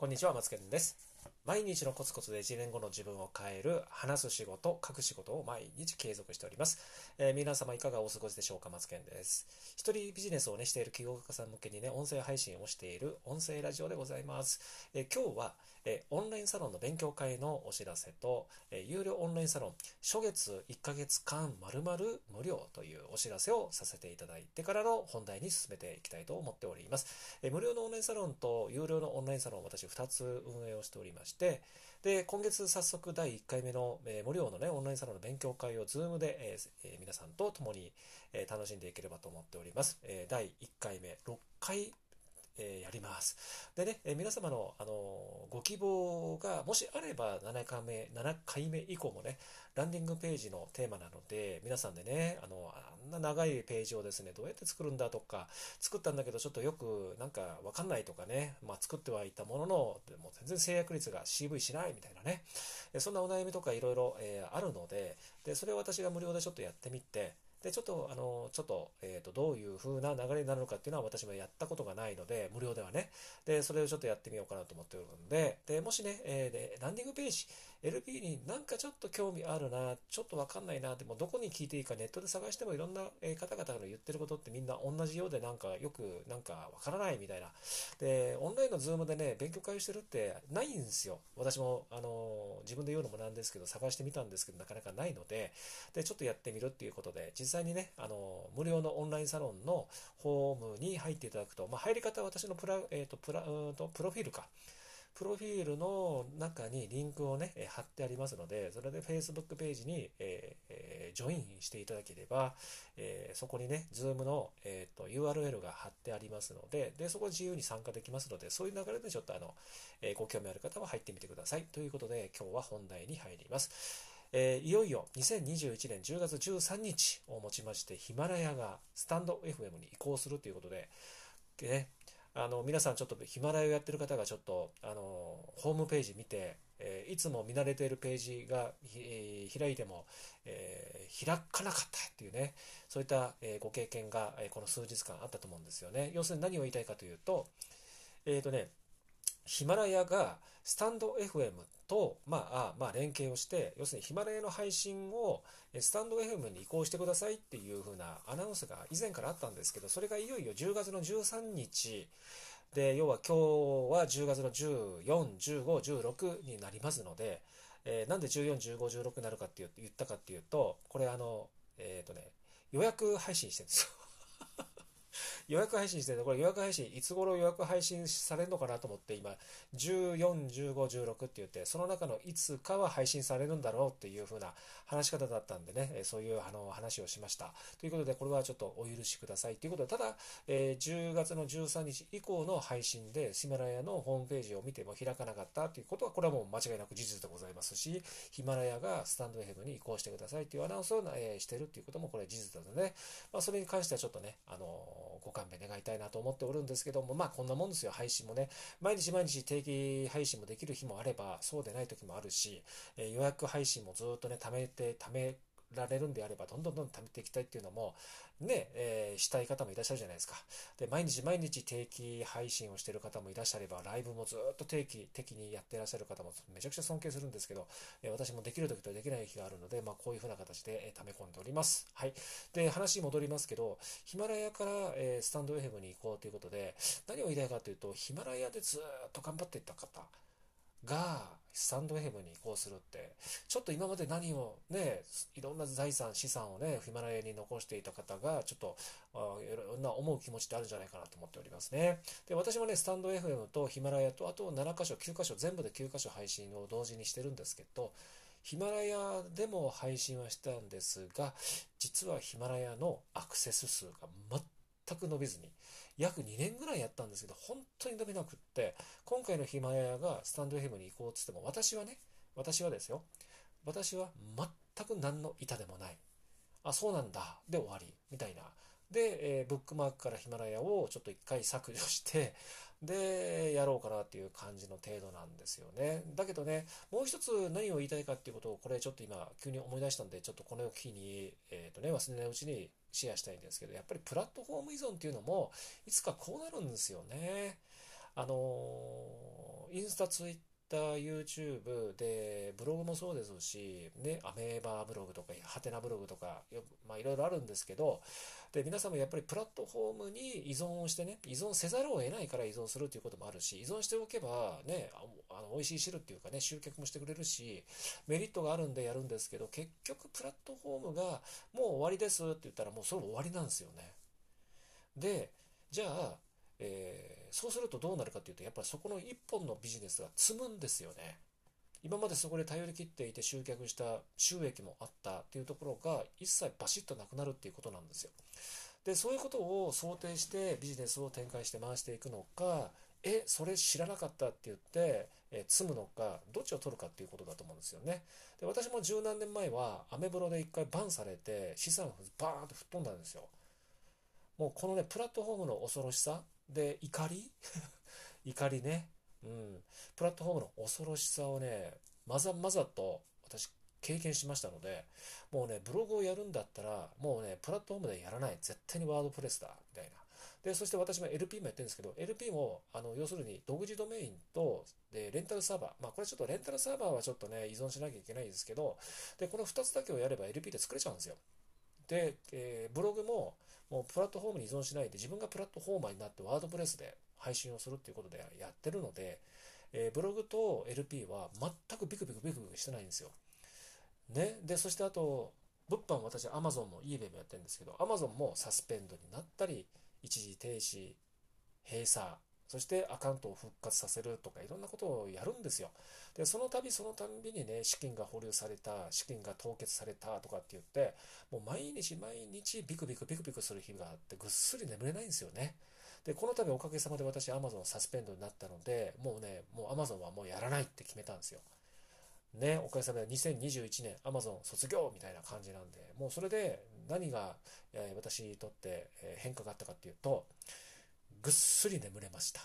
こんにちは、マツケンです。毎日のコツコツで1年後の自分を変える、話す仕事、書く仕事を毎日継続しております。えー、皆様いかがお過ごしでしょうか、松健です。一人ビジネスをね、している起業家さん向けにね、音声配信をしている音声ラジオでございます。えー、今日は、えー、オンラインサロンの勉強会のお知らせと、え有料オンラインサロン、初月1ヶ月間まるまる無料というお知らせをさせていただいてからの本題に進めていきたいと思っております。え無料のオンラインサロンと有料のオンラインサロン私2つ運営をしておりまして、で、今月早速第1回目の、えー、無料のね、オンラインサロンの勉強会を Zoom で、えー、皆さんと共に、えー、楽しんでいければと思っております。え第1回目、6回え、やります。でね、え、皆様の、あの、ご希望がもしあれば7回目、7回目以降もね、ランディングページのテーマなので、皆さんでね、あの、あんな長いページをですね、どうやって作るんだとか、作ったんだけどちょっとよくなんかわかんないとかね、まあ作ってはいたものの、もう全然制約率が CV しないみたいなね、そんなお悩みとかいろいろあるので、で、それを私が無料でちょっとやってみて、で、ちょっと、あの、ちょっと、えっ、ー、と、どういう風な流れになるのかっていうのは私もやったことがないので、無料ではね。で、それをちょっとやってみようかなと思っておるんで、で、もしね、えー、で、ランディングページ、LP になんかちょっと興味あるな、ちょっとわかんないな、でもどこに聞いていいかネットで探してもいろんな方々の言ってることってみんな同じようでなんかよくなんかわからないみたいな。で、オンラインのズームでね、勉強会をしてるってないんですよ。私も、あの、自分で言うのもなんですけど、探してみたんですけど、なかなかないので、で、ちょっとやってみるっていうことで、実際にね、あの、無料のオンラインサロンのホームに入っていただくと、まあ、入り方は私のプラ、えっ、ー、と、プラ、うんと、プロフィールか。プロフィールの中にリンクをね、貼ってありますので、それで Facebook ページに、えー、ジョインしていただければ、えー、そこにね、Zoom の、えーと、URL が貼ってありますので、で、そこ自由に参加できますので、そういう流れでちょっとあの、えー、ご興味ある方は入ってみてください。ということで、今日は本題に入ります。えー、いよいよ2021年10月13日をもちまして、ヒマラヤがスタンド FM に移行するということで、ね、あの、皆さんちょっとヒマラヤをやってる方がちょっと、あの、ホームページ見て、えー、いつも見慣れているページが、えー、開いても、えー、開かなかったっていうね、そういった、えご経験が、えこの数日間あったと思うんですよね。要するに何を言いたいかというと、えっ、とね、ヒマラヤがスタンド FM と、まあ、まあ、連携をして、要するにヒマラヤの配信をスタンド FM に移行してくださいっていう風なアナウンスが以前からあったんですけど、それがいよいよ10月の13日、で、要は今日は10月の14、15、16になりますので、えー、なんで14、15、16になるかって言ったかっていうと、これあの、えっ、ー、とね、予約配信してるんですよ。予約配信してるこれ予約配信、いつ頃予約配信されるのかなと思って、今、14、15、16って言って、その中のいつかは配信されるんだろうっていう風な話し方だったんでね、そういうあの話をしました。ということで、これはちょっとお許しください。ということで、ただ、えー、10月の13日以降の配信で、ヒマラヤのホームページを見ても開かなかったということは、これはもう間違いなく事実でございますし、ヒマラヤがスタンド FM に移行してくださいというアナウンスを、えー、してるっていうこともこれ事実なので、まあ、それに関してはちょっとね、あのー、ご勘弁願いたいなと思っておるんですけども、まあこんなもんですよ、配信もね。毎日毎日定期配信もできる日もあれば、そうでない時もあるし、えー、予約配信もずっとね、貯めて、貯められるんであれば、どんどんどんどん貯めていきたいっていうのも、ね、えー、したい方もいらっしゃるじゃないですか。で、毎日毎日定期配信をしてる方もいらっしゃれば、ライブもずっと定期的にやってらっしゃる方もめちゃくちゃ尊敬するんですけど、えー、私もできる時とできない日があるので、まあ、こういう風な形で、えー、溜め込んでおります。はい。で、話戻りますけど、ヒマラヤから、えー、スタンド FM に行こうということで、何を言いたいかというと、ヒマラヤでずっと頑張っていった方、が、スタンド FM に移行するって、ちょっと今まで何をね、いろんな財産、資産をね、ヒマラヤに残していた方が、ちょっと、いろんな思う気持ちってあるんじゃないかなと思っておりますね。で、私もね、スタンド FM とヒマラヤと、あと7箇所、9箇所、全部で9箇所配信を同時にしてるんですけど、ヒマラヤでも配信はしたんですが、実はヒマラヤのアクセス数が全く伸びずに、約2年ぐらいやったんですけど、本当に伸びなくって、今回のヒマラヤがスタンド FM に行こうって言っても、私はね、私はですよ、私は全く何の板でもない。あ、そうなんだ。で終わり。みたいな。で、えー、ブックマークからヒマラヤをちょっと一回削除して、で、やろうかなっていう感じの程度なんですよね。だけどね、もう一つ何を言いたいかっていうことを、これちょっと今急に思い出したんで、ちょっとこの機に、えっ、ー、とね、忘れないうちにシェアしたいんですけど、やっぱりプラットフォーム依存っていうのも、いつかこうなるんですよね。あのインスタ、ツイッター、YouTube で、ブログもそうですし、ね、アメーバーブログとか、ハテナブログとか、まあ、いろいろあるんですけど、で、皆さんもやっぱりプラットフォームに依存をしてね、依存せざるを得ないから依存するということもあるし、依存しておけばね、あの美味しい汁っていうかね、集客もしてくれるし、メリットがあるんでやるんですけど、結局プラットフォームがもう終わりですって言ったらもうそれ終わりなんですよね。で、じゃあ、えー、そうするとどうなるかっていうと、やっぱりそこの一本のビジネスが積むんですよね。今までそこで頼り切っていて集客した収益もあったっていうところが一切バシッとなくなるっていうことなんですよ。で、そういうことを想定してビジネスを展開して回していくのか、え、それ知らなかったって言って、え積むのか、どっちを取るかっていうことだと思うんですよね。で、私も十何年前はアメブロで一回バンされて資産バーンと吹っ飛んだんですよ。もうこのね、プラットフォームの恐ろしさで怒り？怒りね。うん。プラットフォームの恐ろしさをね、まざまざと私経験しましたので、もうね、ブログをやるんだったら、もうね、プラットフォームでやらない。絶対にワードプレスだ。みたいな。で、そして私も LP もやってるんですけど、LP も、あの、要するに独自ドメインと、で、レンタルサーバー。まあ、これちょっとレンタルサーバーはちょっとね、依存しなきゃいけないんですけど、で、この2つだけをやれば LP で作れちゃうんですよ。で、えー、ブログも、もうプラットフォームに依存しないで、自分がプラットフォーマーになってワードプレスで配信をするっていうことでやってるので、えー、ブログと LP は全くビクビクビクビクしてないんですよ。ね。で、そしてあと、物販私 Amazon も eBay もやってるんですけど、Amazon もサスペンドになったり、一時停止、閉鎖、そしてアカウントを復活させるとかいろんなことをやるんですよ。で、その度そのたんびにね、資金が保留された、資金が凍結されたとかって言って、もう毎日毎日ビクビクビクビクする日があってぐっすり眠れないんですよね。で、この度おかげさまで私 Amazon サスペンドになったので、もうね、もう Amazon はもうやらないって決めたんですよ。ね、おかげさまで2021年 Amazon 卒業みたいな感じなんで、もうそれで何が、私にとって変化があったかっていうと、ぐっすり眠れました。っ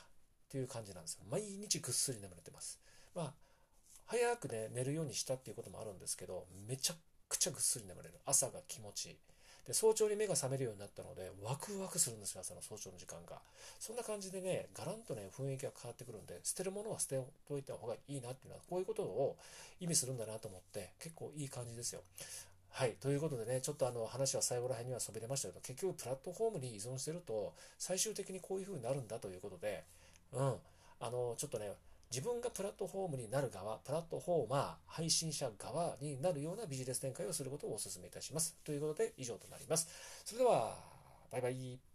ていう感じなんですよ。毎日ぐっすり眠れてます。まあ、早くね、寝るようにしたっていうこともあるんですけど、めちゃくちゃぐっすり眠れる。朝が気持ちいい。で、早朝に目が覚めるようになったので、ワクワクするんですよ、朝の早朝の時間が。そんな感じでね、ガランとね、雰囲気が変わってくるんで、捨てるものは捨てといた方がいいなっていうのは、こういうことを意味するんだなと思って、結構いい感じですよ。はい。ということでね、ちょっとあの話は最後ら辺にはそびれましたけど、結局プラットフォームに依存してると、最終的にこういう風になるんだということで、うん。あの、ちょっとね、自分がプラットフォームになる側、プラットフォーマー、配信者側になるようなビジネス展開をすることをお勧めいたします。ということで以上となります。それでは、バイバイ。